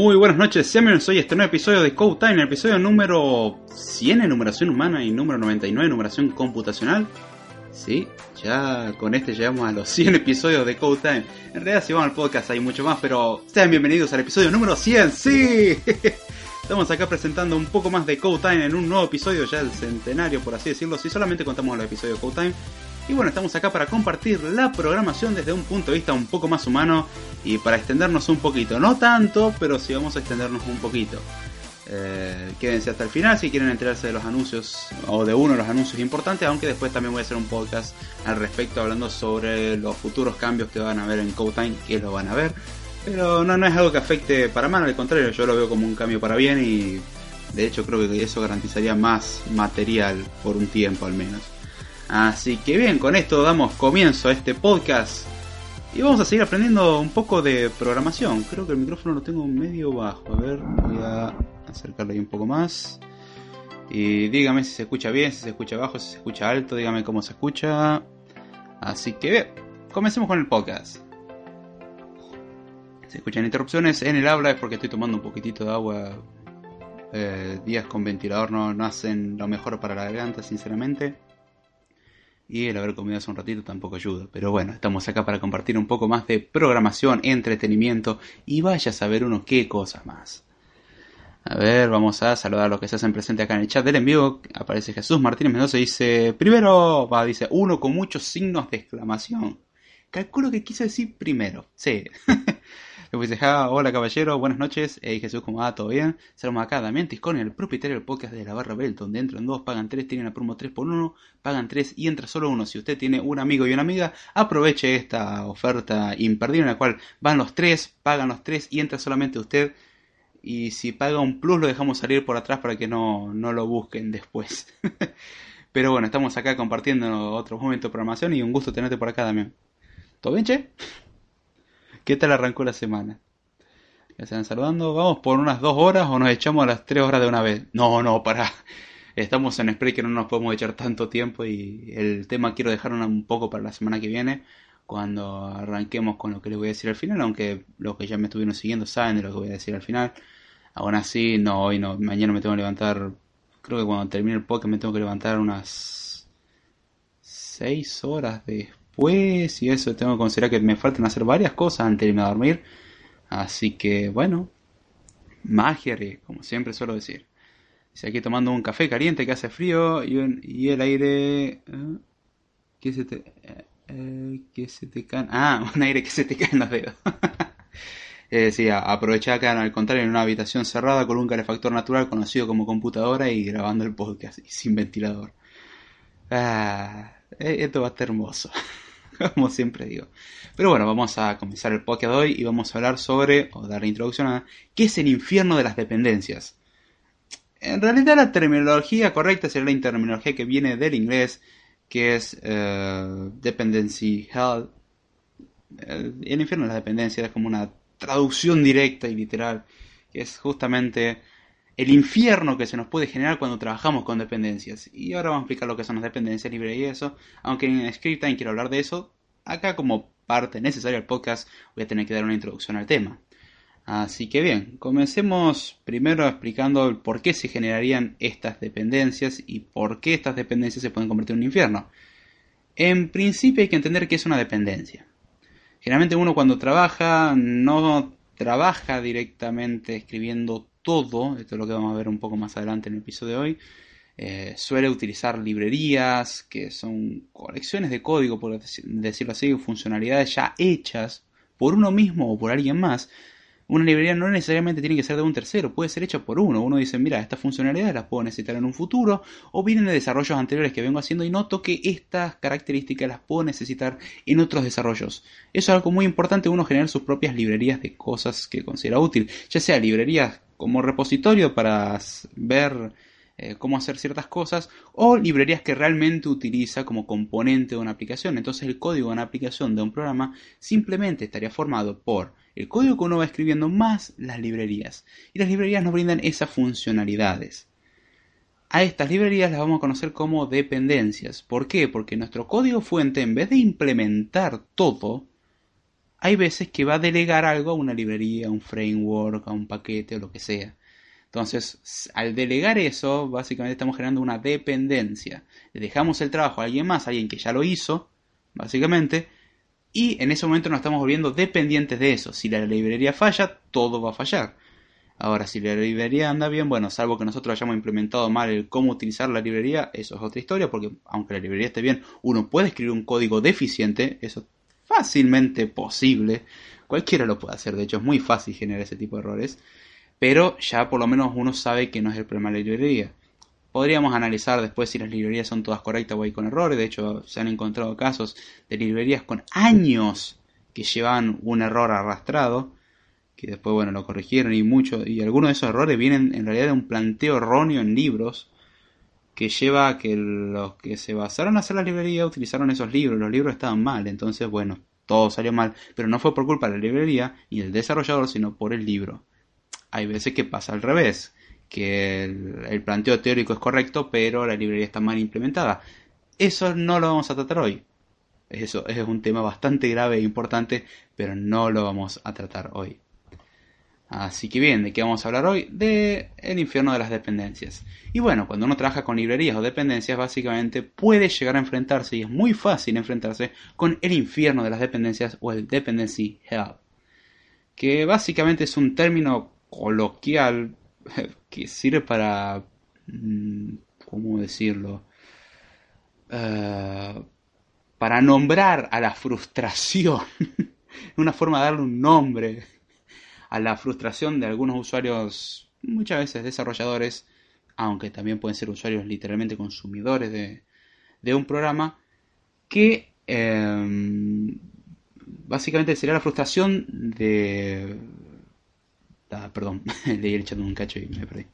Muy buenas noches, bienvenidos hoy a este nuevo episodio de Code Time, el episodio número 100 en numeración humana y número 99 en numeración computacional. Sí, ya con este llegamos a los 100 episodios de Code Time. En realidad si vamos al podcast hay mucho más, pero sean bienvenidos al episodio número 100, sí. Estamos acá presentando un poco más de Code Time en un nuevo episodio, ya el centenario por así decirlo, si solamente contamos los episodios de Code Time. Y bueno, estamos acá para compartir la programación desde un punto de vista un poco más humano y para extendernos un poquito. No tanto, pero sí vamos a extendernos un poquito. Eh, quédense hasta el final si quieren enterarse de los anuncios o de uno de los anuncios importantes, aunque después también voy a hacer un podcast al respecto hablando sobre los futuros cambios que van a haber en Code que lo van a ver. Pero no, no es algo que afecte para mal, al contrario, yo lo veo como un cambio para bien y de hecho creo que eso garantizaría más material por un tiempo al menos. Así que bien, con esto damos comienzo a este podcast. Y vamos a seguir aprendiendo un poco de programación. Creo que el micrófono lo tengo medio bajo. A ver, voy a acercarlo ahí un poco más. Y dígame si se escucha bien, si se escucha bajo, si se escucha alto, dígame cómo se escucha. Así que bien, comencemos con el podcast. Si escuchan interrupciones en el habla es porque estoy tomando un poquitito de agua. Eh, días con ventilador no, no hacen lo mejor para la garganta, sinceramente. Y el haber comido hace un ratito tampoco ayuda. Pero bueno, estamos acá para compartir un poco más de programación, entretenimiento y vaya a saber uno qué cosas más. A ver, vamos a saludar a los que se hacen presente acá en el chat del envío. Aparece Jesús Martínez Mendoza y dice, primero, va, dice, uno con muchos signos de exclamación. Calculo que quise decir primero. Sí. Después dice, hola caballero, buenas noches. Hey Jesús, ¿cómo va? ¿Todo bien? Saludos acá, Damián Tisconi, el propietario del podcast de la barra Belt, donde entran dos, pagan tres, tienen la promo 3 por 1, pagan tres y entra solo uno. Si usted tiene un amigo y una amiga, aproveche esta oferta imperdible en la cual van los tres, pagan los tres y entra solamente usted. Y si paga un plus lo dejamos salir por atrás para que no, no lo busquen después. Pero bueno, estamos acá compartiendo otros momentos de programación y un gusto tenerte por acá, Damián. ¿Todo bien, che? ¿Qué tal arrancó la semana? Ya están saludando. ¿Vamos por unas dos horas o nos echamos a las tres horas de una vez? No, no, para. Estamos en que no nos podemos echar tanto tiempo y el tema quiero dejarlo un poco para la semana que viene cuando arranquemos con lo que les voy a decir al final, aunque los que ya me estuvieron siguiendo saben de lo que voy a decir al final. Aún así, no, hoy no, mañana me tengo que levantar, creo que cuando termine el podcast me tengo que levantar unas 6 horas después y eso tengo que considerar que me faltan hacer varias cosas antes de irme a dormir. Así que bueno, magia, como siempre suelo decir. Si aquí tomando un café caliente que hace frío y, y el aire... ¿eh? ¿Qué se te...? Eh, que se te cae... Ah, un aire que se te cae en los dedos. eh, sí, aproveché acá, al contrario, en una habitación cerrada con un calefactor natural conocido como computadora y grabando el podcast sin ventilador. Ah, eh, esto va a estar hermoso, como siempre digo. Pero bueno, vamos a comenzar el podcast de hoy y vamos a hablar sobre, o dar la introducción a, ¿qué es el infierno de las dependencias? En realidad la terminología correcta sería la terminología que viene del inglés, que es uh, Dependency Hell. El, infierno de las dependencias es como una traducción directa y literal, que es justamente el infierno que se nos puede generar cuando trabajamos con dependencias. Y ahora vamos a explicar lo que son las dependencias libres y eso, aunque en Scriptime quiero hablar de eso, acá como parte necesaria del podcast voy a tener que dar una introducción al tema. Así que bien, comencemos primero explicando por qué se generarían estas dependencias y por qué estas dependencias se pueden convertir en un infierno. En principio hay que entender qué es una dependencia. Generalmente uno cuando trabaja no trabaja directamente escribiendo todo, esto es lo que vamos a ver un poco más adelante en el episodio de hoy, eh, suele utilizar librerías que son colecciones de código, por decirlo así, funcionalidades ya hechas por uno mismo o por alguien más, una librería no necesariamente tiene que ser de un tercero, puede ser hecha por uno. Uno dice, mira, estas funcionalidades las puedo necesitar en un futuro, o vienen de desarrollos anteriores que vengo haciendo y noto que estas características las puedo necesitar en otros desarrollos. Eso es algo muy importante, uno generar sus propias librerías de cosas que considera útil, ya sea librerías como repositorio para ver eh, cómo hacer ciertas cosas o librerías que realmente utiliza como componente de una aplicación. Entonces el código de una aplicación de un programa simplemente estaría formado por el código que uno va escribiendo más las librerías. Y las librerías nos brindan esas funcionalidades. A estas librerías las vamos a conocer como dependencias. ¿Por qué? Porque nuestro código fuente, en vez de implementar todo, hay veces que va a delegar algo a una librería, a un framework, a un paquete o lo que sea. Entonces, al delegar eso, básicamente estamos generando una dependencia. Le dejamos el trabajo a alguien más, a alguien que ya lo hizo, básicamente, y en ese momento nos estamos volviendo dependientes de eso. Si la librería falla, todo va a fallar. Ahora, si la librería anda bien, bueno, salvo que nosotros hayamos implementado mal el cómo utilizar la librería, eso es otra historia, porque aunque la librería esté bien, uno puede escribir un código deficiente, eso es fácilmente posible. Cualquiera lo puede hacer, de hecho es muy fácil generar ese tipo de errores, pero ya por lo menos uno sabe que no es el problema de la librería. Podríamos analizar después si las librerías son todas correctas o hay con errores. De hecho, se han encontrado casos de librerías con años que llevan un error arrastrado, que después, bueno, lo corrigieron y mucho. Y algunos de esos errores vienen en realidad de un planteo erróneo en libros que lleva a que los que se basaron a hacer la librería utilizaron esos libros. Los libros estaban mal, entonces, bueno, todo salió mal. Pero no fue por culpa de la librería y del desarrollador, sino por el libro. Hay veces que pasa al revés que el, planteo teórico es correcto, pero la librería está mal implementada. Eso no lo vamos a tratar hoy. Eso es un tema bastante grave e importante, pero no lo vamos a tratar hoy. Así que bien, ¿de qué vamos a hablar hoy? De el infierno de las dependencias. Y bueno, cuando uno trabaja con librerías o dependencias, básicamente puede llegar a enfrentarse, y es muy fácil enfrentarse, con el infierno de las dependencias o el dependency hell. Que básicamente es un término coloquial que sirve para... Mm, ¿Cómo decirlo? Eh, para nombrar a la frustración. Una forma de darle un nombre a la frustración de algunos usuarios, muchas veces desarrolladores, aunque también pueden ser usuarios literalmente consumidores de, un programa, que em, básicamente sería la frustración de Ah, perdón, leí el chat un cacho y me perdí.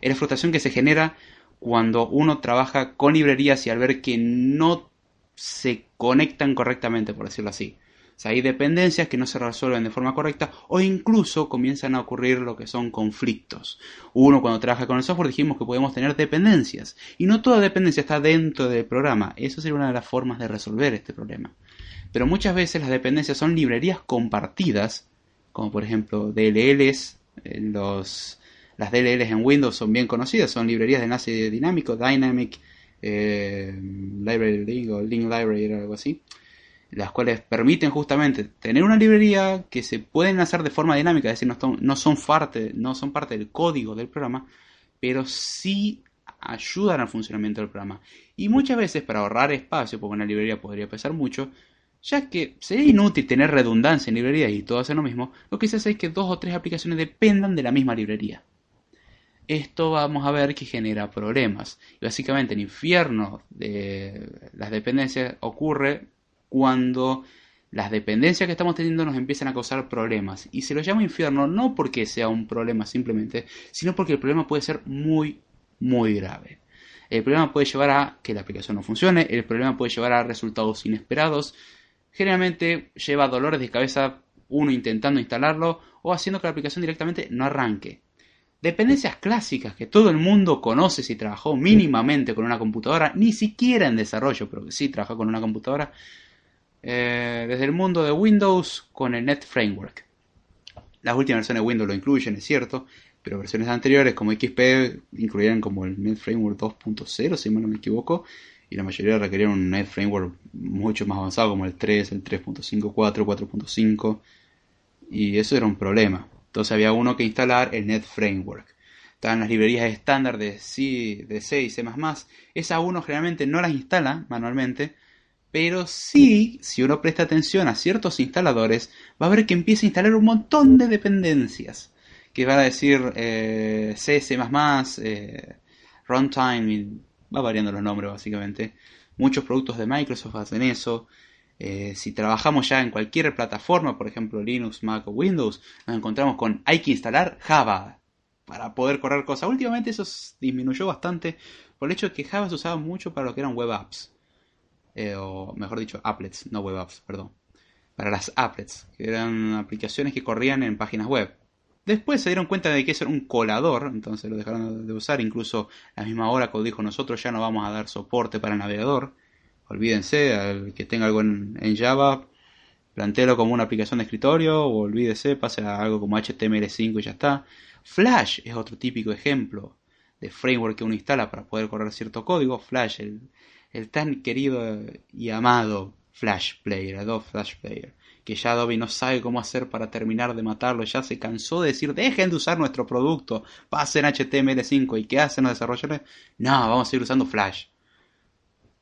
Es la frustración que se genera cuando uno trabaja con librerías y al ver que no se conectan correctamente, por decirlo así. Sea, hay dependencias que no se resuelven de forma correcta o incluso comienzan a ocurrir lo que son conflictos. Uno cuando trabaja con el software dijimos que podemos tener dependencias y no toda dependencia está dentro del programa. Eso sería una de las formas de resolver este problema. Pero muchas veces las dependencias son librerías compartidas, como por ejemplo DLLs, eh, las DLLs en Windows son bien conocidas, son librerías de enlace dinámico, Dynamic eh, Library o Link Library o algo así, las cuales permiten justamente tener una librería que se pueden hacer de forma dinámica, es decir, no, no, son, parte, no son parte del código del programa, pero sí ayudan al funcionamiento del programa. Y muchas veces para ahorrar espacio, porque una librería podría pesar mucho, ya que sería inútil tener redundancia en librerías y todo hacer lo mismo, lo que se hace es que dos o tres aplicaciones dependan de la misma librería esto vamos a ver que genera problemas. Y básicamente el infierno de las dependencias ocurre cuando las dependencias que estamos teniendo nos empiezan a causar problemas. Y se lo llama infierno no porque sea un problema simplemente, sino porque el problema puede ser muy, muy grave. El problema puede llevar a que la aplicación no funcione, el problema puede llevar a resultados inesperados. Generalmente lleva dolores de cabeza uno intentando instalarlo o haciendo que la aplicación directamente no arranque. Dependencias clásicas que todo el mundo conoce si trabajó mínimamente con una computadora, ni siquiera en desarrollo, pero que sí trabajó con una computadora, eh, desde el mundo de Windows con el Net Framework. Las últimas versiones de Windows lo incluyen, es cierto, pero versiones anteriores como XP incluían como el Net Framework 2.0, si no me equivoco, y la mayoría requerían un Net Framework mucho más avanzado como el 3, el 3.5, 4, 4.5, y eso era un problema. Entonces había uno que instalar el Net Framework. Estaban las librerías estándar de C, de C y C++. Esa uno generalmente no las instala manualmente, pero sí, si uno presta atención a ciertos instaladores, va a ver que empieza a instalar un montón de dependencias. Que va a decir eh, C, C++, eh, Runtime, y va variando los nombres básicamente. Muchos productos de Microsoft hacen eso. Eh, si trabajamos ya en cualquier plataforma, por ejemplo Linux, Mac o Windows, nos encontramos con hay que instalar Java para poder correr cosas. Últimamente eso disminuyó bastante por el hecho de que Java se usaba mucho para lo que eran web apps. Eh, o mejor dicho, applets, no web apps, perdón. Para las applets, que eran aplicaciones que corrían en páginas web. Después se dieron cuenta de que eso era un colador, entonces lo dejaron de usar. Incluso la misma Oracle dijo: Nosotros ya no vamos a dar soporte para navegador olvídense, al que tenga algo en, Java, plantéelo como una aplicación de escritorio o olvídese, pase a algo como HTML5 y ya está. Flash es otro típico ejemplo de framework que uno instala para poder correr cierto código. Flash, el, el tan querido y amado Flash Player, Adobe Flash Player, que ya Adobe no sabe cómo hacer para terminar de matarlo, ya se cansó de decir, dejen de usar nuestro producto, pasen HTML5 y ¿qué hacen los desarrolladores? No, vamos a seguir usando Flash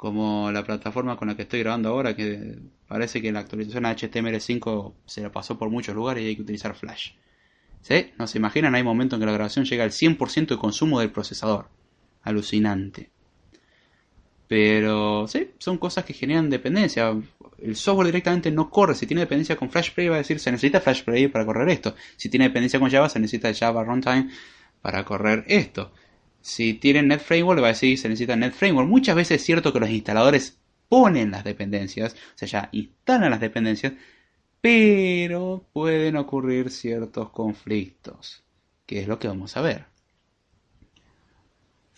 como la plataforma con la que estoy grabando ahora, que parece que la actualización a HTML5 se la pasó por muchos lugares y hay que utilizar Flash. ¿Sí? No se imaginan, hay momentos en que la grabación llega al 100% de consumo del procesador. Alucinante. Pero sí, son cosas que generan dependencia. El software directamente no corre. Si tiene dependencia con Flash Player va a decir se necesita Flash Player para correr esto. Si tiene dependencia con Java se necesita Java Runtime para correr esto. Si tienen Net Framework, le va a decir se necesita Net Framework. Muchas veces es cierto que los instaladores ponen las dependencias, o sea, ya instalan las dependencias, pero pueden ocurrir ciertos conflictos, que es lo que vamos a ver.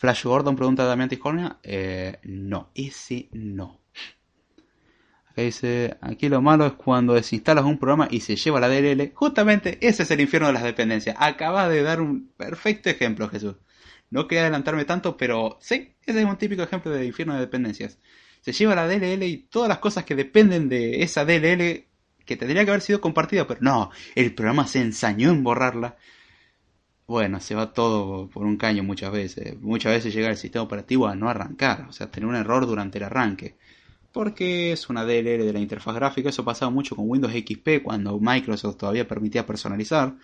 Flash Gordon pregunta Damián Tiscornia. Eh, no, ese no. Acá dice, aquí lo malo es cuando desinstalas un programa y se lleva la DLL. Justamente ese es el infierno de las dependencias. Acaba de dar un perfecto ejemplo, Jesús. No quería adelantarme tanto, pero sí, ese es un típico ejemplo de infierno de dependencias. Se lleva la DLL y todas las cosas que dependen de esa DLL que tendría que haber sido compartida, pero no, el programa se ensañó en borrarla. Bueno, se va todo por un caño muchas veces. Muchas veces llega el sistema operativo a no arrancar, o sea, tener un error durante el arranque. Porque es una DLL de la interfaz gráfica, eso pasaba mucho con Windows XP cuando Microsoft todavía permitía personalizar.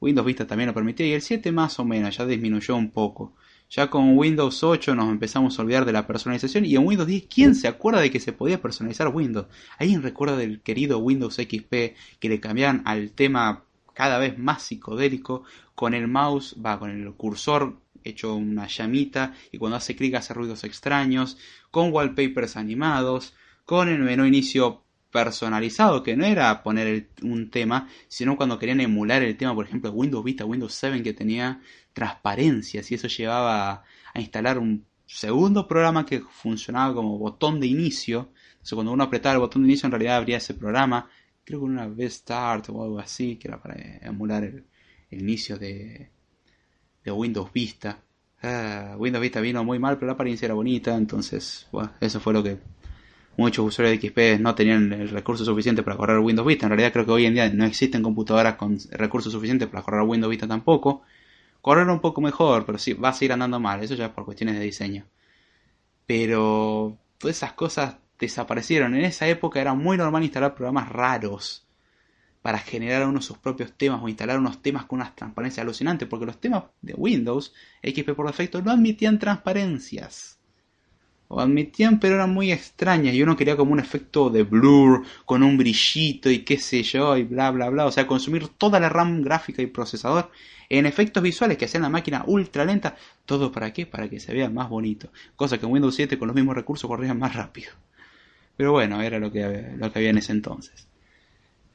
Windows Vista también lo permitía y el 7 más o menos ya disminuyó un poco. Ya con Windows 8 nos empezamos a olvidar de la personalización y en Windows 10, ¿quién se acuerda de que se podía personalizar Windows? ¿Alguien recuerda del querido Windows XP que le cambiaban al tema cada vez más psicodélico con el mouse, va, con el cursor hecho una llamita y cuando hace clic hace ruidos extraños, con wallpapers animados, con el menú inicio personalizado, que no era poner un tema, sino cuando querían emular el tema, por ejemplo, Windows Vista, Windows 7, que tenía transparencias y eso llevaba a instalar un segundo programa que funcionaba como botón de inicio. Entonces, cuando uno apretaba el botón de inicio, en realidad abría ese programa, creo que una vez Start o algo así, que era para emular el, inicio de, de Windows Vista. Ah, Windows Vista vino muy mal, pero la apariencia era bonita, entonces, bueno, eso fue lo que muchos usuarios de XP no tenían el recurso suficiente para correr Windows Vista. En realidad creo que hoy en día no existen computadoras con recursos suficientes para correr Windows Vista tampoco. Correr un poco mejor, pero sí, va a seguir andando mal. Eso ya es por cuestiones de diseño. Pero todas esas cosas desaparecieron. En esa época era muy normal instalar programas raros para generar uno sus propios temas o instalar unos temas con unas transparencias alucinantes, porque los temas de Windows XP por defecto no admitían transparencias o admitían, pero eran muy extrañas y uno quería como un efecto de blur con un brillito y qué sé yo y bla bla bla, o sea, consumir toda la RAM gráfica y procesador en efectos visuales que hacían la máquina ultra lenta, todo para qué? Para que se vea más bonito, cosa que en Windows 7 con los mismos recursos corría más rápido. Pero bueno, era lo que, lo que había en ese entonces.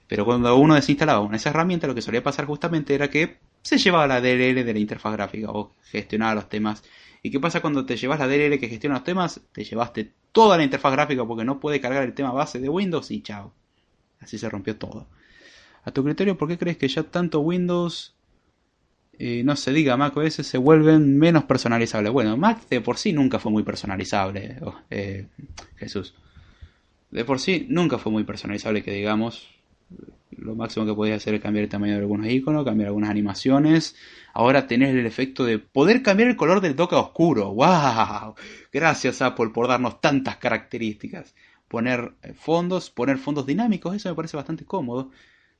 Pero cuando uno desinstalaba una de esas herramientas, lo que solía pasar justamente era que se llevaba la DLL de la interfaz gráfica o gestionaba los temas ¿Y qué pasa cuando te llevas la DLL que gestiona los temas? Te llevaste toda la interfaz gráfica porque no puede cargar el tema base de Windows y chao. Así se rompió todo. A tu criterio, ¿por qué crees que ya tanto Windows, eh, no se diga Mac OS, se vuelven menos personalizables? Bueno, Mac de por sí nunca fue muy personalizable, oh, eh, Jesús. De por sí nunca fue muy personalizable, que digamos lo máximo que podías hacer es cambiar el tamaño de algunos iconos, cambiar algunas animaciones. Ahora tenés el efecto de poder cambiar el color del toque oscuro. ¡Wow! Gracias Apple por darnos tantas características. Poner eh, fondos, poner fondos dinámicos, eso me parece bastante cómodo.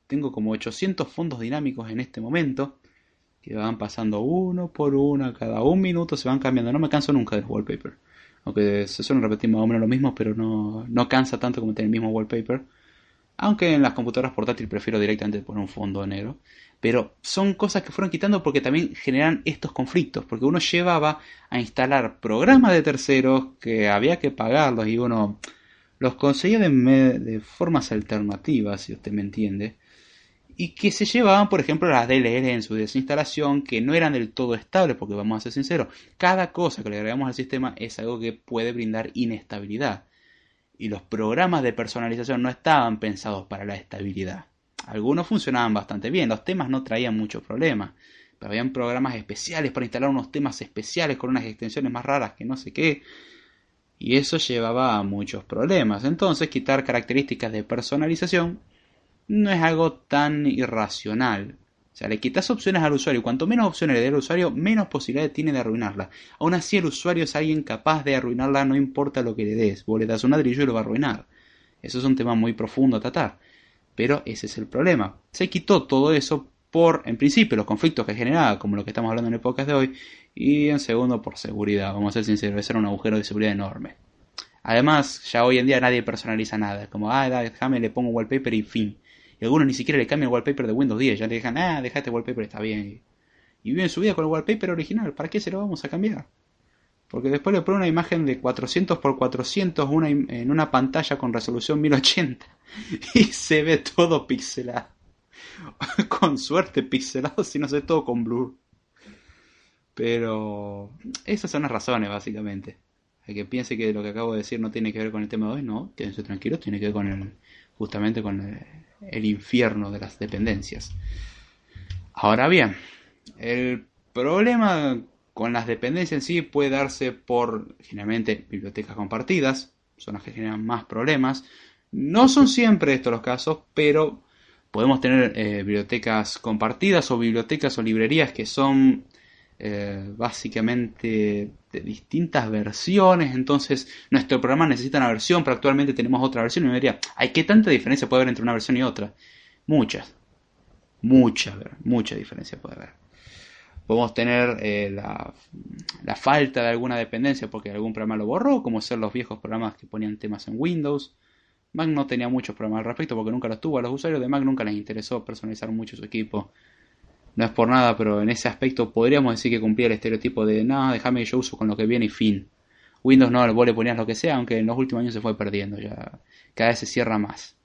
Tengo como 800 fondos dinámicos en este momento que van pasando uno por uno, cada un minuto se van cambiando. No me canso nunca del wallpaper. Aunque se suelen repetir más o menos lo mismo, pero no, no cansa tanto como tener el mismo wallpaper. Aunque en las computadoras portátiles prefiero directamente poner un fondo negro. Pero son cosas que fueron quitando porque también generan estos conflictos. Porque uno llevaba a instalar programas de terceros que había que pagarlos y uno los conseguía de, de formas alternativas, si usted me entiende. Y que se llevaban, por ejemplo, las DLL en su desinstalación, que no eran del todo estables, porque vamos a ser sinceros, cada cosa que le agregamos al sistema es algo que puede brindar inestabilidad y los programas de personalización no estaban pensados para la estabilidad. Algunos funcionaban bastante bien, los temas no traían muchos problemas, pero habían programas especiales para instalar unos temas especiales con unas extensiones más raras que no sé qué, y eso llevaba a muchos problemas. Entonces, quitar características de personalización no es algo tan irracional. O sea, le quitas opciones al usuario. Cuanto menos opciones le dé al usuario, menos posibilidades tiene de arruinarla. Aún así, el usuario es alguien capaz de arruinarla, no importa lo que le des. Vos le das un ladrillo y lo va a arruinar. Eso es un tema muy profundo a tratar. Pero ese es el problema. Se quitó todo eso por, en principio, los conflictos que generaba, como lo que estamos hablando en el podcast de hoy. Y en segundo, por seguridad. Vamos a ser sinceros, ese era un agujero de seguridad enorme. Además, ya hoy en día nadie personaliza nada. Como, ah, déjame, le pongo wallpaper y fin. Algunos ni siquiera le cambian el wallpaper de Windows 10. Ya le dejan, ah, deja este wallpaper, está bien. Y viven su vida con el wallpaper original. ¿Para qué se lo vamos a cambiar? Porque después le ponen una imagen de 400 x 400 una, en una pantalla con resolución 1080. Y se ve todo pixelado. con suerte pixelado, si no se ve todo con blur. Pero esas son las razones, básicamente. Hay que piense que lo que acabo de decir no tiene que ver con el tema de hoy, no, quédense tranquilos, tiene que ver con el, justamente con el, el infierno de las dependencias. Ahora bien, el problema con las dependencias en sí puede darse por generalmente bibliotecas compartidas, son las que generan más problemas. No son siempre estos los casos, pero podemos tener eh, bibliotecas compartidas o bibliotecas o librerías que son eh, básicamente de distintas versiones, entonces nuestro programa necesita una versión, pero actualmente tenemos otra versión y me diría, ¿hay qué tanta diferencia puede haber entre una versión y otra? Muchas, muchas, mucha diferencia puede haber. Podemos tener eh, la, la, falta de alguna dependencia porque algún programa lo borró, como ser los viejos programas que ponían temas en Windows. Mac no tenía muchos problemas al respecto porque nunca los tuvo. A los usuarios de Mac nunca les interesó personalizar mucho su equipo No es por nada, pero en ese aspecto podríamos decir que cumplía el estereotipo de no, déjame que yo uso con lo que viene y fin. Windows no, vos le ponías lo que sea, aunque en los últimos años se fue perdiendo, ya cada vez se cierra más.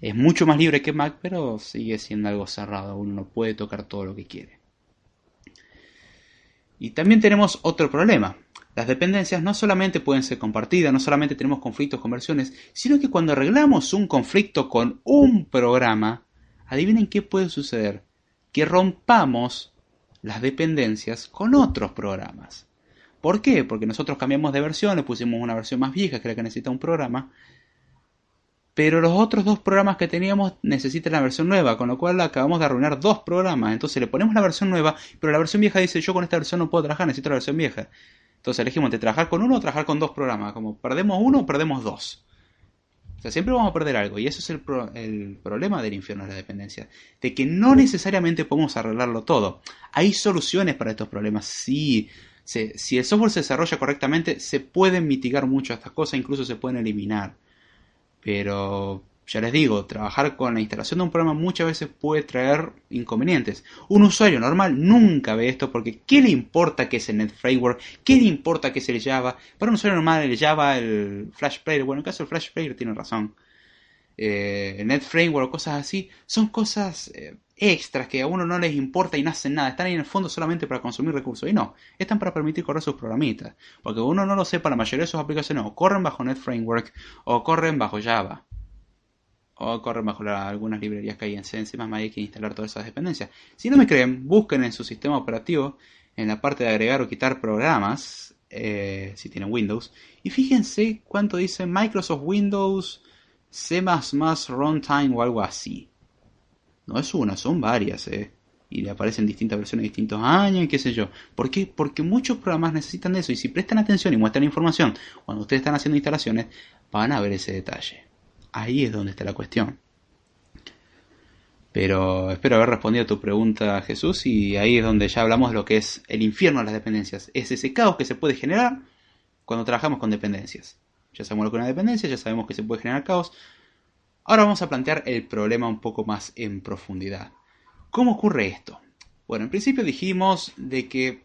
Es mucho más libre que Mac, pero sigue siendo algo cerrado, uno no puede tocar todo lo que quiere. Y también tenemos otro problema. Las dependencias no solamente pueden ser compartidas, no solamente tenemos conflictos con versiones, sino que cuando arreglamos un conflicto con un programa, adivinen qué puede suceder. Que rompamos las dependencias con otros programas. ¿Por qué? Porque nosotros cambiamos de versión, le pusimos una versión más vieja que la que necesita un programa, pero los otros dos programas que teníamos necesitan la versión nueva, con lo cual acabamos de arruinar dos programas. Entonces le ponemos la versión nueva, pero la versión vieja dice yo con esta versión no puedo trabajar, necesito la versión vieja. Entonces elegimos entre trabajar con uno o trabajar con dos programas. Como perdemos uno, perdemos dos. O sea, siempre vamos a perder algo. Y eso es el, problema del infierno de la dependencia. De que no necesariamente podemos arreglarlo todo. Hay soluciones para estos problemas. Sí. si el software se desarrolla correctamente, se pueden mitigar mucho estas cosas, incluso se pueden eliminar. Pero ya les digo, trabajar con la instalación de un programa muchas veces puede traer inconvenientes. Un usuario normal nunca ve esto porque ¿qué le importa que es el Net Framework? ¿Qué le importa que es el Java? Para un usuario normal el Java, el Flash Player, bueno, en el caso del Flash Player tiene razón. Eh, el Net Framework o cosas así, son cosas eh, extras que a uno no les importa y no hacen nada. Están ahí en el fondo solamente para consumir recursos. Y no, están para permitir correr sus programitas. Porque uno no lo sepa, la mayoría de sus aplicaciones o corren bajo Net Framework o corren bajo Java. O corren bajo algunas librerías que hay en C. Encima hay que instalar todas esas dependencias. Si no me creen, busquen en su sistema operativo, en la parte de agregar o quitar programas, eh, si tienen Windows. Y fíjense cuánto dice Microsoft Windows C++ Runtime o algo así. No es una, son varias, ¿eh? Y le aparecen distintas versiones, distintos años y qué sé yo. ¿Por qué? Porque muchos programas necesitan eso. Y si prestan atención y muestran información cuando ustedes están haciendo instalaciones, van a ver ese detalle. Ahí es donde está la cuestión. Pero espero haber respondido a tu pregunta, Jesús, y ahí es donde ya hablamos de lo que es el infierno de las dependencias. Es ese caos que se puede generar cuando trabajamos con dependencias. Ya sabemos lo que es una dependencia, ya sabemos que se puede generar caos, Ahora vamos a plantear el problema un poco más en profundidad. ¿Cómo ocurre esto? Bueno, en principio dijimos de que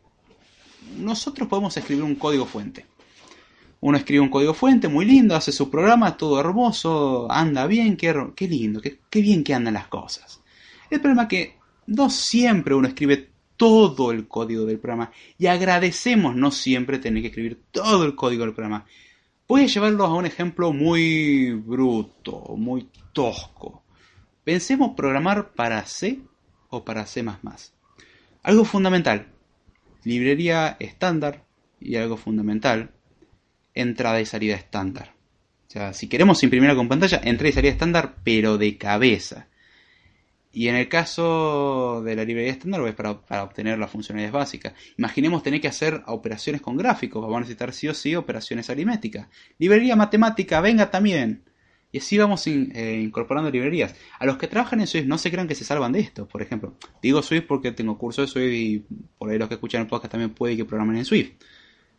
nosotros podemos escribir un código fuente. Uno escribe un código fuente muy lindo, hace su programa, todo hermoso, anda bien, qué, lindo, qué, qué bien que andan las cosas. El problema es que no siempre uno escribe todo el código del programa y agradecemos no siempre tener que escribir todo el código del programa. Voy a llevarlos a un ejemplo muy bruto, muy tosco. Pensemos programar para C o para C++. Algo fundamental, librería estándar y algo fundamental, entrada y salida estándar. O sea, si queremos imprimir algo en pantalla, entrada y salida estándar, pero de cabeza. Y en el caso de la librería estándar es para, obtener las funcionalidades básicas. Imaginemos tener que hacer operaciones con gráficos. Vamos a necesitar sí o sí operaciones aritméticas. Librería matemática, venga también. Y así vamos eh, incorporando librerías. A los que trabajan en Swift no se crean que se salvan de esto. Por ejemplo, digo Swift porque tengo curso de Swift y por ahí los que escuchan el podcast también puede que programen en Swift.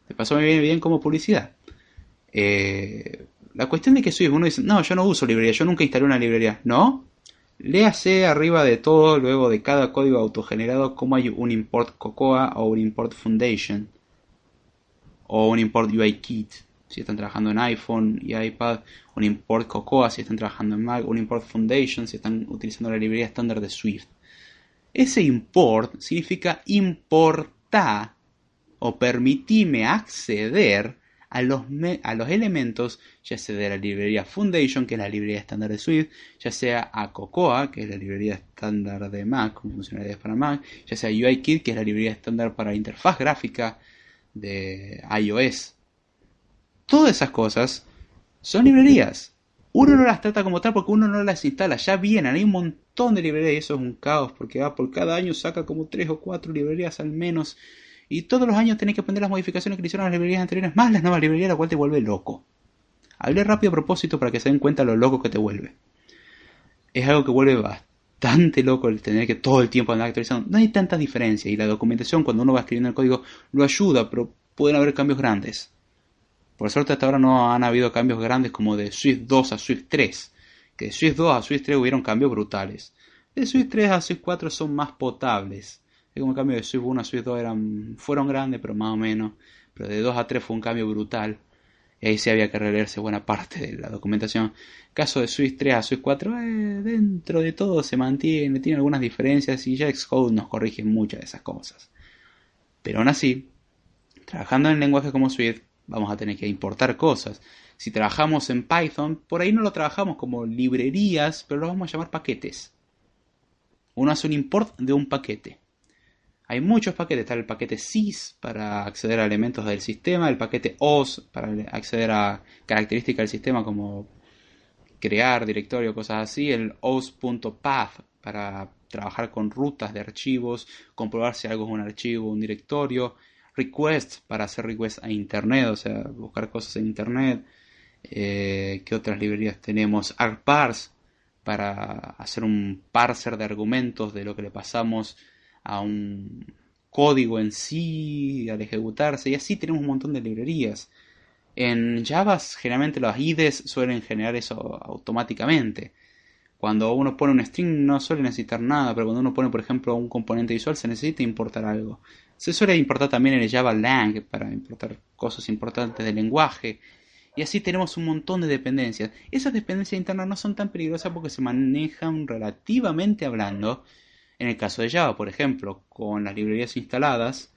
De paso me bien como publicidad. Eh, la cuestión de que Swift, uno dice, no, yo no uso librería, yo nunca instalé una librería. ¿No? Léase arriba de todo, luego de cada código autogenerado, como hay un import Cocoa o un import Foundation o un import UIKit si están trabajando en iPhone y iPad, un import Cocoa si están trabajando en Mac, un import Foundation si están utilizando la librería estándar de Swift. Ese import significa importar o permitirme acceder a los, a los elementos, ya sea de la librería Foundation, que es la librería estándar de Swift, ya sea a Cocoa, que es la librería estándar de Mac, con funcionalidades para Mac, ya sea UIKit, que es la librería estándar para interfaz gráfica de iOS. Todas esas cosas son librerías. Uno no las trata como tal porque uno no las instala, ya vienen, hay un montón de librerías y eso es un caos porque va por cada año saca como tres o cuatro librerías al menos y todos los años tenés que aprender las modificaciones que le hicieron las librerías anteriores, más las nuevas librerías, la cual te vuelve loco. Hablé rápido a propósito para que se den cuenta lo loco que te vuelve. Es algo que vuelve bastante loco el tener que todo el tiempo andar actualizando. No hay tanta diferencia y la documentación cuando uno va escribiendo el código lo ayuda, pero pueden haber cambios grandes. Por suerte hasta ahora no han habido cambios grandes como de Swift 2 a Swift 3. Que de Swift 2 a Swift 3 hubieron cambios brutales. De Swift 3 a Swift 4 son más potables. Como cambio de Swift 1 a Swift 2 eran, fueron grandes, pero más o menos. Pero de 2 a 3 fue un cambio brutal. Y ahí sí había que releerse buena parte de la documentación. Caso de Swift 3 a Swift 4, eh, dentro de todo se mantiene, tiene algunas diferencias y ya Xcode nos corrige muchas de esas cosas. Pero aún así, trabajando en lenguajes como Swift, vamos a tener que importar cosas. Si trabajamos en Python, por ahí no lo trabajamos como librerías, pero lo vamos a llamar paquetes. Uno hace un import de un paquete. Hay muchos paquetes, está el paquete sys para acceder a elementos del sistema, el paquete os para acceder a características del sistema como crear directorio, cosas así, el os.path para trabajar con rutas de archivos, comprobar si algo es un archivo, un directorio, request para hacer request a internet, o sea, buscar cosas en internet. Eh, ¿Qué otras librerías tenemos? argparse para hacer un parser de argumentos de lo que le pasamos a un código en sí al ejecutarse y así tenemos un montón de librerías. En Java generalmente los IDEs suelen generar eso automáticamente. Cuando uno pone un string no suele necesitar nada, pero cuando uno pone por ejemplo un componente visual se necesita importar algo. Se suele importar también en el Java Lang para importar cosas importantes del lenguaje. Y así tenemos un montón de dependencias. Esas dependencias internas no son tan peligrosas porque se manejan relativamente hablando. En el caso de Java, por ejemplo, con las librerías instaladas,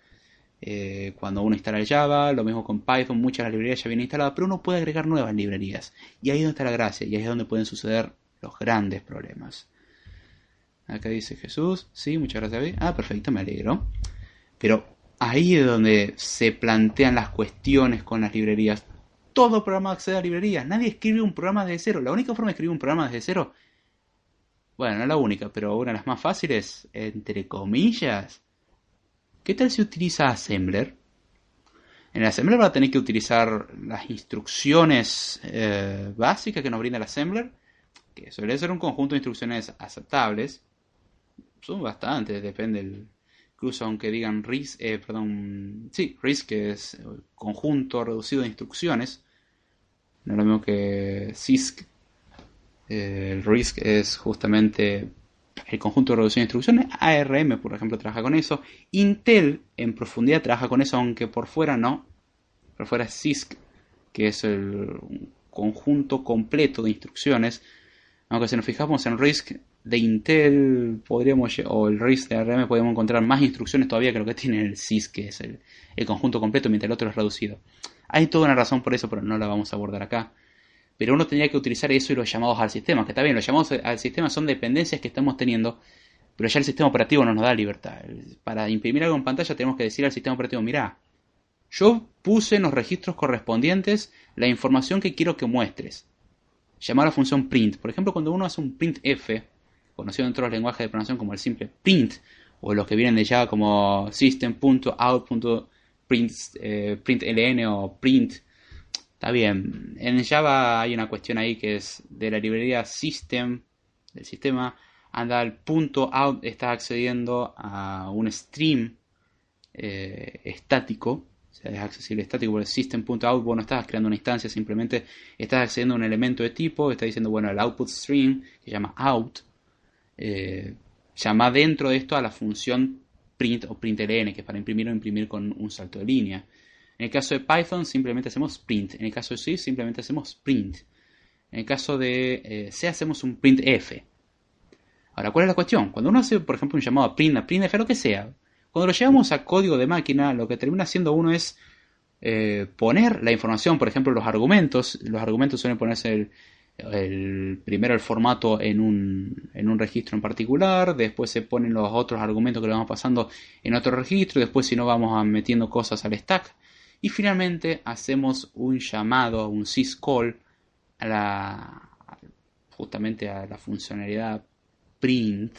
eh, cuando uno instala Java, lo mismo con Python, muchas de las librerías ya vienen instaladas, pero uno puede agregar nuevas librerías. Y ahí es donde está la gracia, y ahí es donde pueden suceder los grandes problemas. Acá dice Jesús, sí, muchas gracias. Ah, perfecto, me alegro. Pero ahí es donde se plantean las cuestiones con las librerías. Todo programa accede a librerías, nadie escribe un programa desde cero. La única forma de escribir un programa desde cero, bueno, no la única, pero una de las más fáciles, entre comillas, ¿Qué tal si utiliza Assembler? En el Assembler va a tener que utilizar las instrucciones eh, básicas que nos brinda el Assembler, que suele ser un conjunto de instrucciones aceptables. Son bastantes, depende del. Incluso aunque digan RISC, eh, perdón, sí, RISC que es conjunto reducido de instrucciones. No es lo mismo que CISC. Eh, el RISC es justamente el conjunto de reducción de instrucciones, ARM por ejemplo trabaja con eso, Intel en profundidad trabaja con eso, aunque por fuera no, por fuera es CISC, que es el conjunto completo de instrucciones, aunque si nos fijamos en RISC de Intel podríamos o el RISC de ARM podemos encontrar más instrucciones todavía que lo que tiene el CISC, que es el, el conjunto completo, mientras el otro es reducido. Hay toda una razón por eso, pero no la vamos a abordar acá pero uno tendría que utilizar eso y los llamados al sistema, que está bien, los llamados al sistema son dependencias que estamos teniendo, pero ya el sistema operativo no nos da libertad. Para imprimir algo en pantalla tenemos que decir al sistema operativo, mira, yo puse en los registros correspondientes la información que quiero que muestres. Llamar a la función print. Por ejemplo, cuando uno hace un printf, conocido dentro de los lenguajes de programación como el simple print, o los que vienen de Java como system.out.println eh, o print, Está bien. En Java hay una cuestión ahí que es de la librería system, del sistema, anda al punto out, está accediendo a un stream eh, estático, o sea, es accesible estático por el system.out, vos no estás creando una instancia, simplemente estás accediendo a un elemento de tipo, está diciendo, bueno, el output stream, que se llama out, eh, llama dentro de esto a la función print o println, que es para imprimir o imprimir con un salto de línea. En el caso de Python simplemente hacemos print. En el caso de C simplemente hacemos print. En el caso de eh, C hacemos un printf. Ahora, ¿cuál es la cuestión? Cuando uno hace, por ejemplo, un llamado a print, a printf, lo que sea, cuando lo llevamos a código de máquina, lo que termina haciendo uno es eh, poner la información, por ejemplo, los argumentos. Los argumentos suelen ponerse primero el formato en un, en un registro en particular, después se ponen los otros argumentos que le vamos pasando en otro registro, después si no vamos metiendo cosas al stack. Y finalmente hacemos un llamado, un syscall a la, justamente a la funcionalidad print,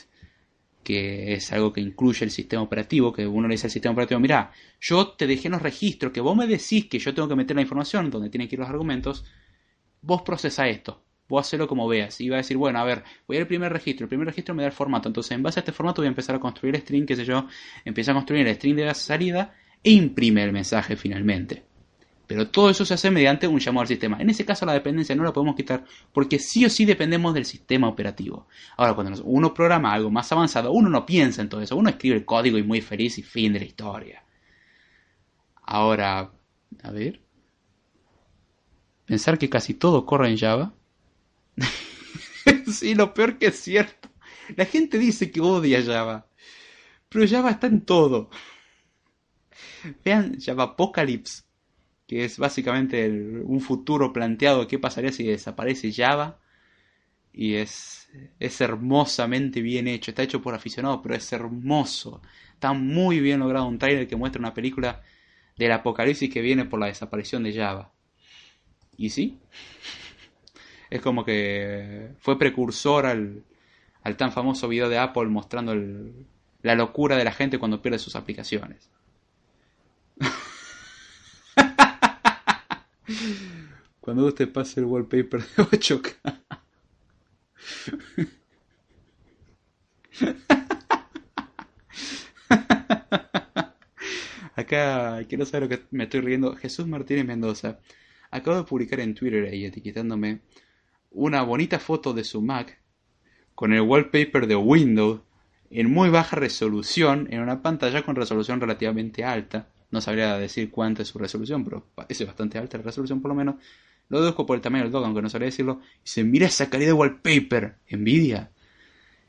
que es algo que incluye el sistema operativo, que uno le dice al sistema operativo, mira, yo te dejé en los registros, que vos me decís que yo tengo que meter la información donde tienen que ir los argumentos, vos procesa esto, vos hacelo como veas. Y va a decir, bueno, a ver, voy al primer registro, el primer registro me da el formato, entonces en base a este formato voy a empezar a construir el string, qué sé yo, empieza a construir el string de la salida imprime el mensaje finalmente. Pero todo eso se hace mediante un llamado al sistema. En ese caso la dependencia no la podemos quitar porque sí o sí dependemos del sistema operativo. Ahora, cuando uno programa algo más avanzado, uno no piensa en todo eso. Uno escribe el código y muy feliz y fin de la historia. Ahora, a ver. Pensar que casi todo corre en Java. sí, lo peor que es cierto. La gente dice que odia Java. Pero Java está en todo. Vean Java Apocalypse que es básicamente un futuro planteado de qué pasaría si desaparece Java. Y es, es hermosamente bien hecho, está hecho por aficionados, pero es hermoso. Está muy bien logrado un trailer que muestra una película del apocalipsis que viene por la desaparición de Java. Y sí, es como que fue precursor al, al tan famoso video de Apple mostrando la locura de la gente cuando pierde sus aplicaciones. Cuando usted pase el wallpaper de 8K. Acá quiero saber lo que me estoy riendo. Jesús Martínez Mendoza. Acabo de publicar en Twitter etiquetándome una bonita foto de su Mac con el wallpaper de Windows en muy baja resolución en una pantalla con resolución relativamente alta no sabría decir cuánta es su resolución, pero parece bastante alta la resolución por lo menos. Lo deduzco por el tamaño del dog, aunque no sabría decirlo. Y se mira esa calidad de wallpaper. Envidia.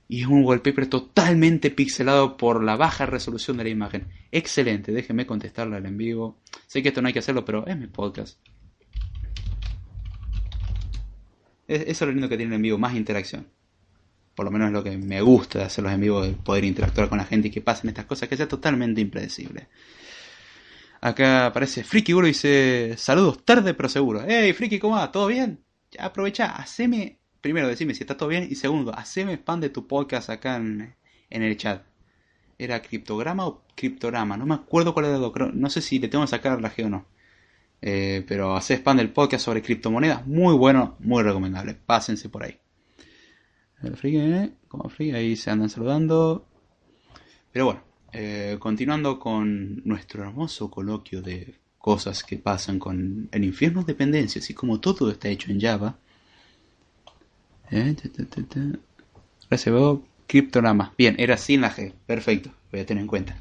Y es un wallpaper totalmente pixelado por la baja resolución de la imagen. Excelente, déjenme contestarle al en vivo. Sé que esto no hay que hacerlo, pero es mi podcast. Eso es lo lindo que tiene el en vivo, más interacción. Por lo menos es lo que me gusta de hacer los en vivo, de poder interactuar con la gente y que pasen estas cosas que sea totalmente impredecible. Acá aparece Friki Guru y dice: Saludos, tarde pero seguro. Hey, Friki, ¿cómo va? ¿Todo bien? Aprovecha, haceme. Primero, decime si está todo bien. Y segundo, haceme spam de tu podcast acá en, el chat. ¿Era criptograma o criptograma? No me acuerdo cuál era el No sé si le tengo que sacar la G o no. Eh, pero hace spam del podcast sobre criptomonedas. Muy bueno, muy recomendable. Pásense por ahí. El ¿eh? Como friki, ahí se andan saludando. Pero bueno, eh, continuando con nuestro hermoso coloquio de cosas que pasan con el infierno de dependencia, así como todo está hecho en Java. Eh, criptograma. Bien, era sin la G. Perfecto, voy a tener en cuenta.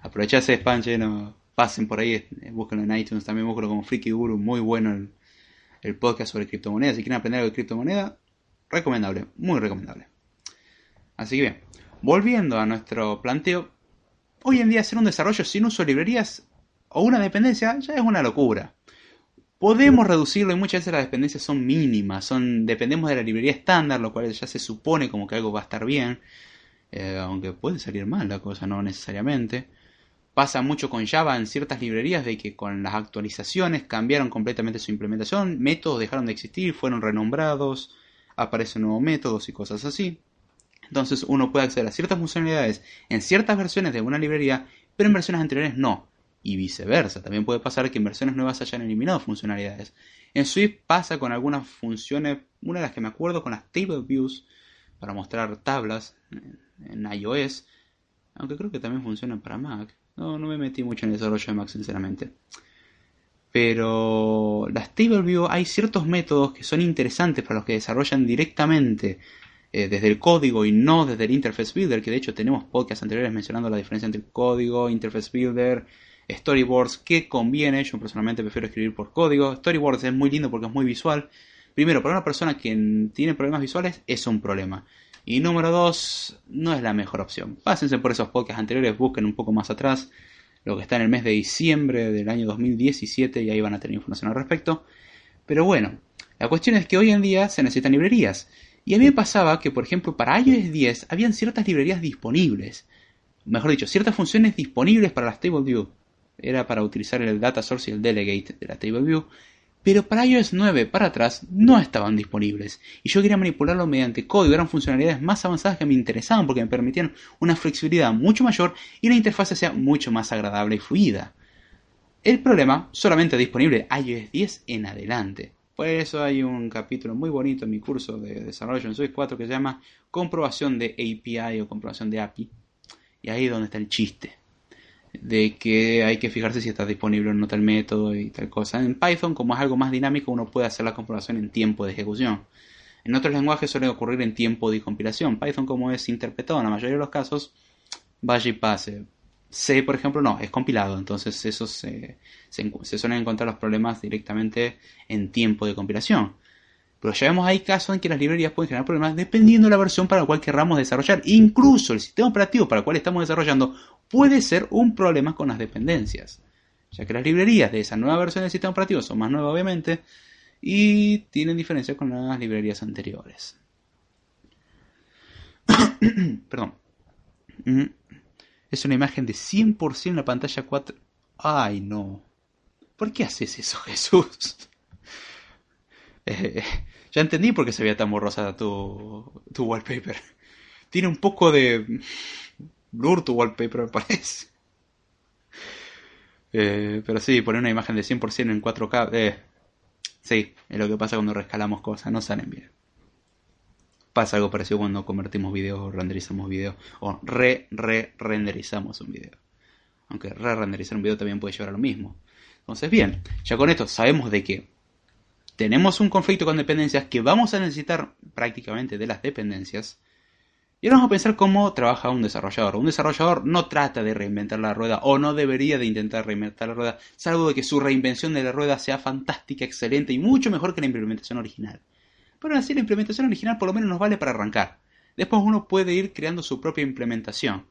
Aprovechá ese spam. Pasen por ahí, eh, búsquenlo en iTunes. También búsquenlo como Freaky Guru. Muy bueno el, el podcast sobre criptomonedas. Si quieren aprender algo de criptomoneda, recomendable. Muy recomendable. Así que bien, volviendo a nuestro planteo, hoy en día hacer un desarrollo sin uso de librerías o una dependencia ya es una locura. Podemos reducirlo y muchas veces las dependencias son mínimas, son dependemos de la librería estándar, lo cual ya se supone como que algo va a estar bien, eh, aunque puede salir mal la cosa, no necesariamente. Pasa mucho con Java en ciertas librerías de que con las actualizaciones cambiaron completamente su implementación, métodos dejaron de existir, fueron renombrados, aparecen nuevos métodos y cosas así. Entonces uno puede acceder a ciertas funcionalidades en ciertas versiones de una librería, pero en versiones anteriores no. Y viceversa, también puede pasar que en versiones nuevas hayan eliminado funcionalidades. En Swift pasa con algunas funciones, una de las que me acuerdo con las table views para mostrar tablas en iOS, aunque creo que también funcionan para Mac. No, no me metí mucho en el desarrollo de Mac, sinceramente. Pero las table view hay ciertos métodos que son interesantes para los que desarrollan directamente eh, desde el código y no desde el Interface Builder, que de hecho tenemos podcasts anteriores mencionando la diferencia entre código, Interface Builder, Storyboards, que conviene, yo personalmente prefiero escribir por código. Storyboards es muy lindo porque es muy visual. Primero, para una persona que tiene problemas visuales es un problema. Y número dos, no es la mejor opción. Pásense por esos podcasts anteriores, busquen un poco más atrás lo que está en el mes de diciembre del año 2017 y ahí van a tener información al respecto. Pero bueno, la cuestión es que hoy en día se necesitan librerías. Y a mí me pasaba que, por ejemplo, para iOS 10 habían ciertas librerías disponibles. Mejor dicho, ciertas funciones disponibles para las Table View. Era para utilizar el data source y el delegate de la Table View. Pero para iOS 9 para atrás no estaban disponibles. Y yo quería manipularlo mediante código. Eran funcionalidades más avanzadas que me interesaban porque me permitían una flexibilidad mucho mayor y la interfaz sea mucho más agradable y fluida. El problema solamente disponible iOS 10 en adelante. Por eso hay un capítulo muy bonito en mi curso de desarrollo en Swift 4 que se llama comprobación de API o comprobación de API. Y ahí es donde está el chiste. de que hay que fijarse si está disponible o no tal método y tal cosa. En Python, como es algo más dinámico, uno puede hacer la comprobación en tiempo de ejecución. En otros lenguajes suele ocurrir en tiempo de compilación. Python, como es interpretado en la mayoría de los casos, vaya y pase. C, por ejemplo, no, es compilado, entonces eso se, se, suelen encontrar los problemas directamente en tiempo de compilación. Pero ya vemos hay casos en que las librerías pueden generar problemas dependiendo de la versión para la cual querramos desarrollar. Incluso el sistema operativo para el cual estamos desarrollando puede ser un problema con las dependencias. Ya que las librerías de esa nueva versión del sistema operativo son más nuevas obviamente y tienen diferencias con las librerías anteriores. Perdón. Mm. Es una imagen de 100% en la pantalla 4. Ay, no. ¿Por qué haces eso, Jesús? Eh, ya entendí por qué se veía tan borrosa tu, tu wallpaper. Tiene un poco de blur tu wallpaper, me parece. Eh, pero sí, poner una imagen de 100% en 4K. Eh, sí, es lo que pasa cuando rescalamos cosas, no salen bien pasa algo parecido cuando convertimos videos o renderizamos videos o re re renderizamos un video. Aunque re renderizar un video también puede llevar a lo mismo. Entonces, bien, ya con esto sabemos de que tenemos un conflicto con dependencias que vamos a necesitar prácticamente de las dependencias. Y ahora vamos a pensar cómo trabaja un desarrollador. Un desarrollador no trata de reinventar la rueda o no debería de intentar reinventar la rueda, salvo de que su reinvención de la rueda sea fantástica, excelente y mucho mejor que la implementación original. Pero así la implementación original por lo menos nos vale para arrancar. Después uno puede ir creando su propia implementación.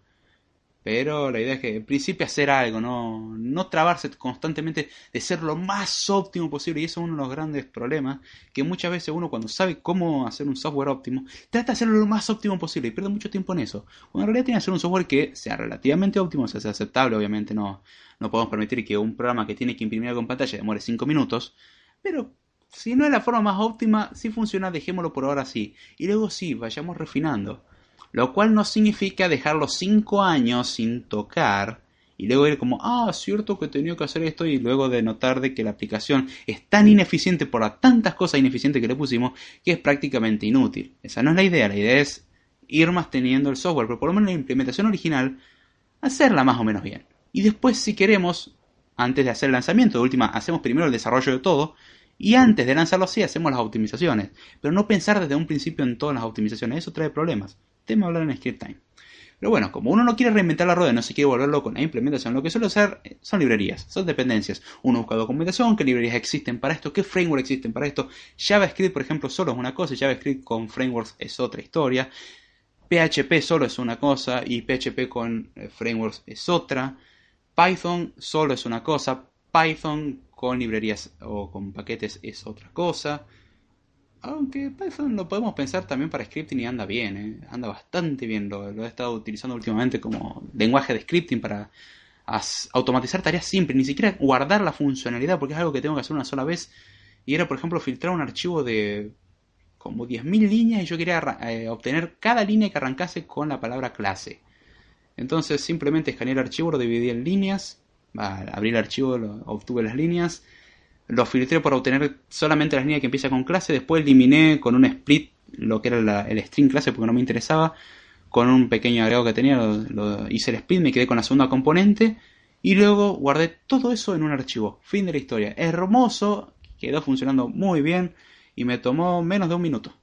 Pero la idea es que en principio hacer algo, no, no trabarse constantemente de ser lo más óptimo posible. Y eso es uno de los grandes problemas, que muchas veces uno cuando sabe cómo hacer un software óptimo, trata de hacerlo lo más óptimo posible y pierde mucho tiempo en eso. Cuando en realidad tiene que hacer un software que sea relativamente óptimo, sea, sea aceptable, obviamente no, no podemos permitir que un programa que tiene que imprimir algo en pantalla demore 5 minutos, pero si no es la forma más óptima, si funciona, dejémoslo por ahora así. Y luego sí, vayamos refinando. Lo cual no significa dejarlo 5 años sin tocar y luego ir como, ah, cierto que tenía que hacer esto y luego de notar de que la aplicación es tan ineficiente por las tantas cosas ineficientes que le pusimos que es prácticamente inútil. Esa no es la idea, la idea es ir más teniendo el software, pero por lo menos la implementación original, hacerla más o menos bien. Y después, si queremos, antes de hacer el lanzamiento, de última, hacemos primero el desarrollo de todo y antes de lanzarlo así hacemos las optimizaciones. Pero no pensar desde un principio en todas las optimizaciones, eso trae problemas. Tema hablar en Script Time. Pero bueno, como uno no quiere reinventar la rueda, no se quiere volverlo con la implementación, lo que suele hacer eh, son librerías, son dependencias. Uno busca documentación, qué librerías existen para esto, qué frameworks existen para esto. JavaScript, por ejemplo, solo es una cosa, JavaScript con frameworks es otra historia. PHP solo es una cosa y PHP con eh, frameworks es otra. Python solo es una cosa, Python con librerías o con paquetes es otra cosa. Aunque Python lo podemos pensar también para scripting y anda bien, ¿eh? anda bastante bien. Lo, he estado utilizando últimamente como lenguaje de scripting para automatizar tareas simples, ni siquiera guardar la funcionalidad porque es algo que tengo que hacer una sola vez. Y era, por ejemplo, filtrar un archivo de como 10.000 líneas y yo quería eh, obtener cada línea que arrancase con la palabra clase. Entonces simplemente escaneé el archivo, lo dividí en líneas abrir el archivo, obtuve las líneas, lo filtré para obtener solamente las líneas que empieza con clase, después eliminé con un split lo que era el string clase porque no me interesaba, con un pequeño agregado que tenía, hice el split, me quedé con la segunda componente y luego guardé todo eso en un archivo. Fin de la historia. Hermoso, quedó funcionando muy bien y me tomó menos de un minuto.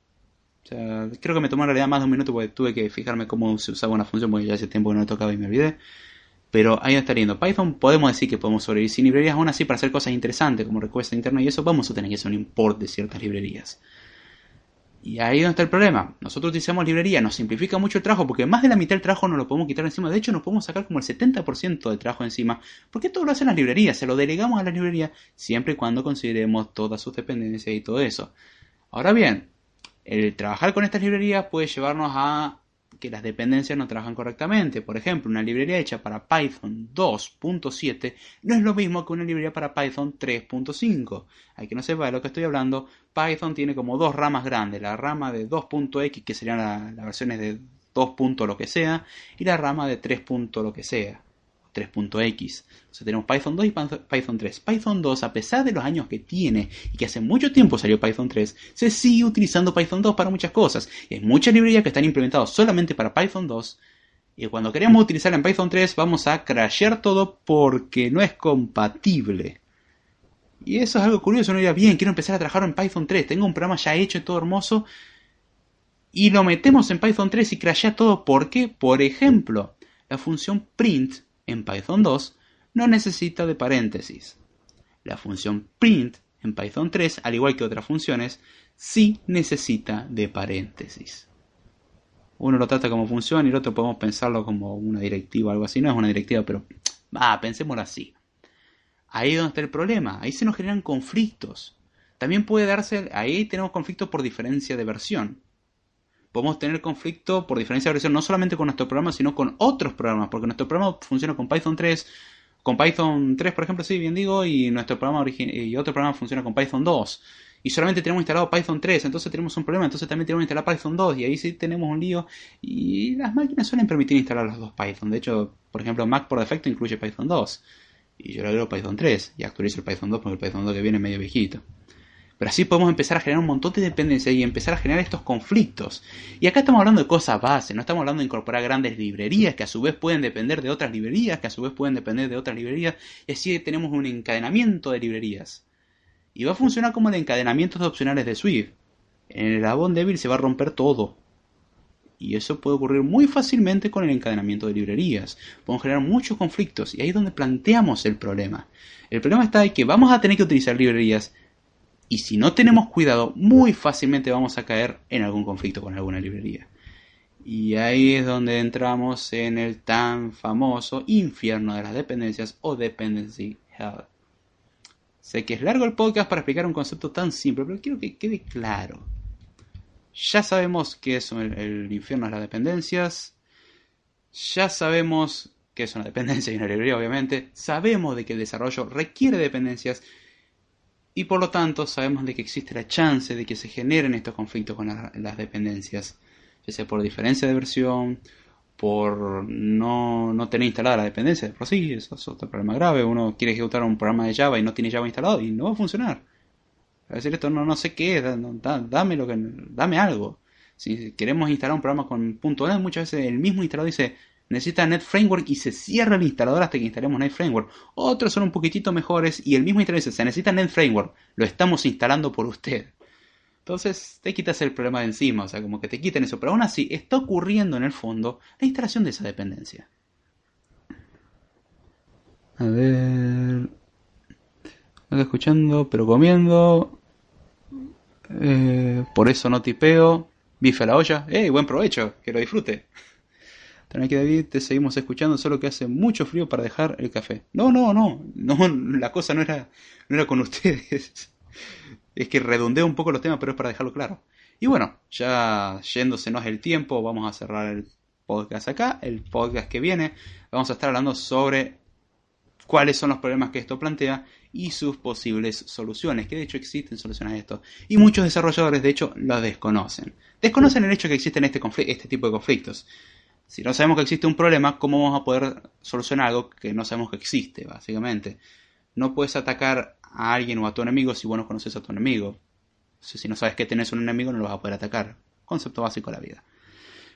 Creo que me tomó en realidad más de un minuto porque tuve que fijarme cómo se usaba una función porque ya hace tiempo que no tocaba y me olvidé. Pero ahí está lindo. Python podemos decir que podemos sobrevivir sin librerías, aún así para hacer cosas interesantes como respuesta interna y eso vamos a tener que hacer un import de ciertas librerías. Y ahí donde está el problema. Nosotros utilizamos librerías, nos simplifica mucho el trabajo porque más de la mitad del trabajo nos lo podemos quitar encima. De hecho, nos podemos sacar como el 70% del trabajo encima. Porque todo lo hacen las librerías, se lo delegamos a las librerías siempre y cuando consideremos todas sus dependencias y todo eso. Ahora bien, el trabajar con estas librerías puede llevarnos a que las dependencias no trabajan correctamente. Por ejemplo, una librería hecha para Python 2.7 no es lo mismo que una librería para Python 3.5. Hay que no sepa de lo que estoy hablando. Python tiene como dos ramas grandes. La rama de 2.x, que serían las versiones de 2. lo que sea, y la rama de 3. lo que sea. 3.x. O sea, tenemos Python 2 y Python 3. Python 2, a pesar de los años que tiene y que hace mucho tiempo salió Python 3, se sigue utilizando Python 2 para muchas cosas. Y hay muchas librerías que están implementadas solamente para Python 2 Y cuando queremos utilizarla en Python 3 vamos a crashear todo porque no es compatible. Y eso es algo curioso, uno dirá, bien, quiero empezar a trabajar en Python 3, tengo un programa ya hecho y todo hermoso, y lo metemos en Python 3 y crashea todo. ¿Por qué? Por ejemplo, la función print en Python 2 no necesita de paréntesis. La función print en Python 3, al igual que otras funciones, sí necesita de paréntesis. Uno lo trata como función y el otro podemos pensarlo como una directiva o algo así. No es una directiva, pero va, pensémoslo así. Ahí es donde está el problema. Ahí se nos generan conflictos. También puede darse, ahí tenemos conflictos por diferencia de versión. Podemos tener conflicto por diferencia de versión no solamente con nuestro programa, sino con otros programas, porque nuestro programa funciona con Python 3, con Python 3, por ejemplo, sí, bien digo, y nuestro programa y otro programa funciona con Python 2. Y solamente tenemos instalado Python 3, entonces tenemos un problema, entonces también tenemos que instalar Python 2 y ahí sí tenemos un lío. Y las máquinas suelen permitir instalar los dos Python. De hecho, por ejemplo, Mac por defecto incluye Python 2 y yo le agrego Python 3 y actualizo el Python 2 porque el Python 2 que viene medio viejito. Pero así podemos empezar a generar un montón de dependencias y empezar a generar estos conflictos. Y acá estamos hablando de cosas base, no estamos hablando de incorporar grandes librerías que a su vez pueden depender de otras librerías, que a su vez pueden depender de otras librerías, y así tenemos un encadenamiento de librerías. Y va a funcionar como el encadenamiento de opcionales de Swift. En el Avon débil se va a romper todo. Y eso puede ocurrir muy fácilmente con el encadenamiento de librerías. Podemos generar muchos conflictos y ahí es donde planteamos el problema. El problema está en que vamos a tener que utilizar librerías y si no tenemos cuidado, muy fácilmente vamos a caer en algún conflicto con alguna librería. Y ahí es donde entramos en el tan famoso infierno de las dependencias o dependency hell. Sé que es largo el podcast para explicar un concepto tan simple, pero quiero que quede claro. Ya sabemos qué es el, infierno de las dependencias. Ya sabemos qué es una dependencia y una librería, obviamente. Sabemos de que el desarrollo requiere dependencias. Y por lo tanto sabemos de que existe la chance de que se generen estos conflictos con las dependencias. Ya sea por diferencia de versión, por no, no tener instalada la dependencia. Por sí, eso es otro problema grave. Uno quiere ejecutar un programa de Java y no tiene Java instalado y no va a funcionar. A decir esto no, no sé qué, dame, lo que, dame algo. Si queremos instalar un programa con .NET, muchas veces el mismo instalador dice necesita Net Framework y se cierra el instalador hasta que instalemos Net Framework. Otros son un poquitito mejores y el mismo instalador dice se necesita Net Framework, lo estamos instalando por usted. Entonces te quitas el problema de encima, o sea, como que te quiten eso. Pero aún así está ocurriendo en el fondo la instalación de esa dependencia. A ver escuchando, pero comiendo. Eh, por eso no tipeo. Bife a la olla. ¡Ey, buen provecho! Que lo disfrute. Que David, te seguimos escuchando, solo que hace mucho frío para dejar el café. No, no, no. no la cosa no era, no era con ustedes. Es que redondeo un poco los temas, pero es para dejarlo claro. Y bueno, ya yéndosenos el tiempo, vamos a cerrar el podcast acá. El podcast que viene, vamos a estar hablando sobre cuáles son los problemas que esto plantea y sus posibles soluciones, que de hecho existen soluciones a esto. Y muchos desarrolladores de hecho lo desconocen. Desconocen el hecho que existen este, este tipo de conflictos. Si no sabemos que existe un problema, ¿cómo vamos a poder solucionar algo que no sabemos que existe, básicamente? No puedes atacar a alguien o a tu enemigo si vos no conoces a tu enemigo. Si no sabes que tenés un enemigo, no lo vas a poder atacar. Concepto básico de la vida.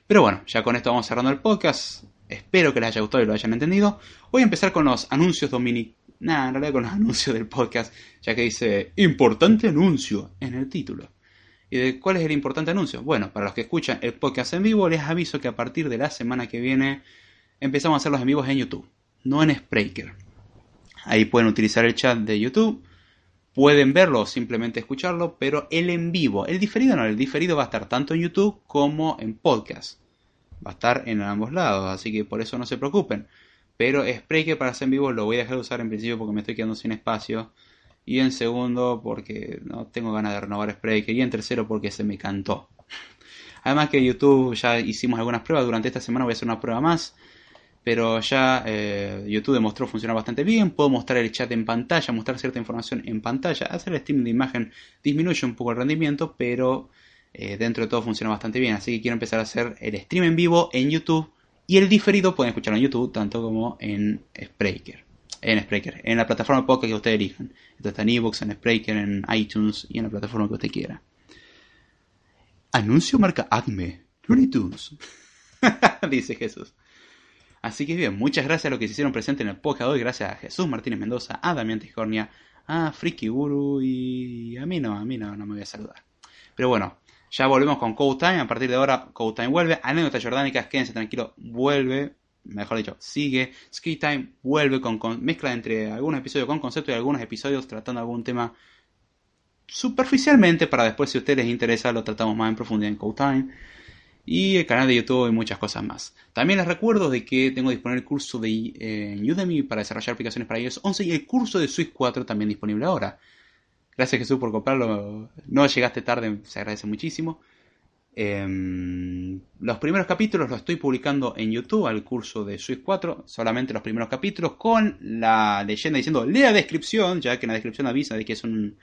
Pero bueno, ya con esto vamos cerrando el podcast. Espero que les haya gustado y lo hayan entendido. Voy a empezar con los anuncios dominicales. Nada, en realidad con los anuncios del podcast, ya que dice importante anuncio en el título. ¿Y de cuál es el importante anuncio? Bueno, para los que escuchan el podcast en vivo, les aviso que a partir de la semana que viene empezamos a hacer los en vivos en YouTube, no en Spreaker. Ahí pueden utilizar el chat de YouTube, pueden verlo o simplemente escucharlo, pero el en vivo, el diferido no, el diferido va a estar tanto en YouTube como en podcast va a estar en ambos lados, así que por eso no se preocupen. Pero Spreaker para hacer en vivo lo voy a dejar de usar en principio porque me estoy quedando sin espacio. Y en segundo porque no tengo ganas de renovar Spreaker. Y en tercero porque se me cantó. Además que YouTube ya hicimos algunas pruebas. Durante esta semana voy a hacer una prueba más. Pero ya eh, YouTube demostró funcionar bastante bien. Puedo mostrar el chat en pantalla, mostrar cierta información en pantalla. Hacer el stream de imagen disminuye un poco el rendimiento, pero eh, dentro de todo funciona bastante bien. Así que quiero empezar a hacer el stream en vivo en YouTube y el diferido pueden escucharlo en YouTube tanto como en Spreaker. En Spreaker, en la plataforma podcast que ustedes elijan. Esto está en ebooks, en Spreaker, en iTunes y en la plataforma que usted quiera. Anuncio marca Acme, Looney Tunes. Dice Jesús. Así que bien, muchas gracias a los que se hicieron presentes en el podcast hoy. Gracias a Jesús Martínez Mendoza, a Damián Tijornia, a Friki Guru y a mí no, a mí no, no me voy a saludar. Pero bueno, ya volvemos con Code Time. A partir de ahora, Code Time vuelve. Anécdotas jordánicas, quédense tranquilos, vuelve. Mejor dicho, sigue. Ski Time vuelve con, mezcla entre algunos episodios con concepto y algunos episodios tratando algún tema superficialmente para después, si a ustedes les interesa, lo tratamos más en profundidad en Code Time y el canal de YouTube y muchas cosas más. También les recuerdo de que tengo disponible el curso de eh, Udemy para desarrollar aplicaciones para iOS 11 y el curso de Swift 4 también disponible ahora. Gracias Jesús por comprarlo. No llegaste tarde, se agradece muchísimo. Em, los primeros capítulos los estoy publicando en YouTube al curso de Swift 4, solamente los primeros capítulos con la leyenda diciendo lea descripción, ya que en la descripción avisa de que es un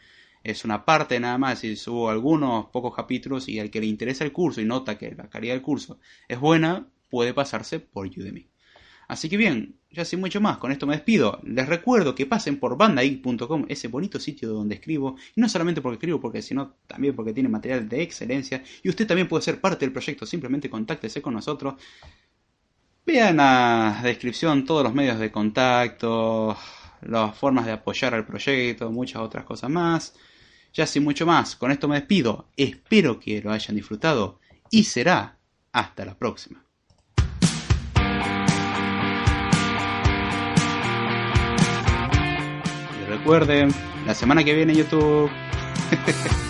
una parte nada más y subo algunos pocos capítulos y al que le interesa el curso y nota que la calidad del curso es buena, puede pasarse por Udemy. Así que bien, ya sin mucho más, con esto me despido. Les recuerdo que pasen por bandai.com, ese bonito sitio donde escribo, y no solamente porque escribo, porque sino también porque tiene material de excelencia, y usted también puede ser parte del proyecto, simplemente contáctese con nosotros. Vean la descripción todos los medios de contacto, las formas de apoyar al proyecto, muchas otras cosas más. Ya sin mucho más, con esto me despido. Espero que lo hayan disfrutado y será hasta la próxima. Recuerden, la semana que viene YouTube.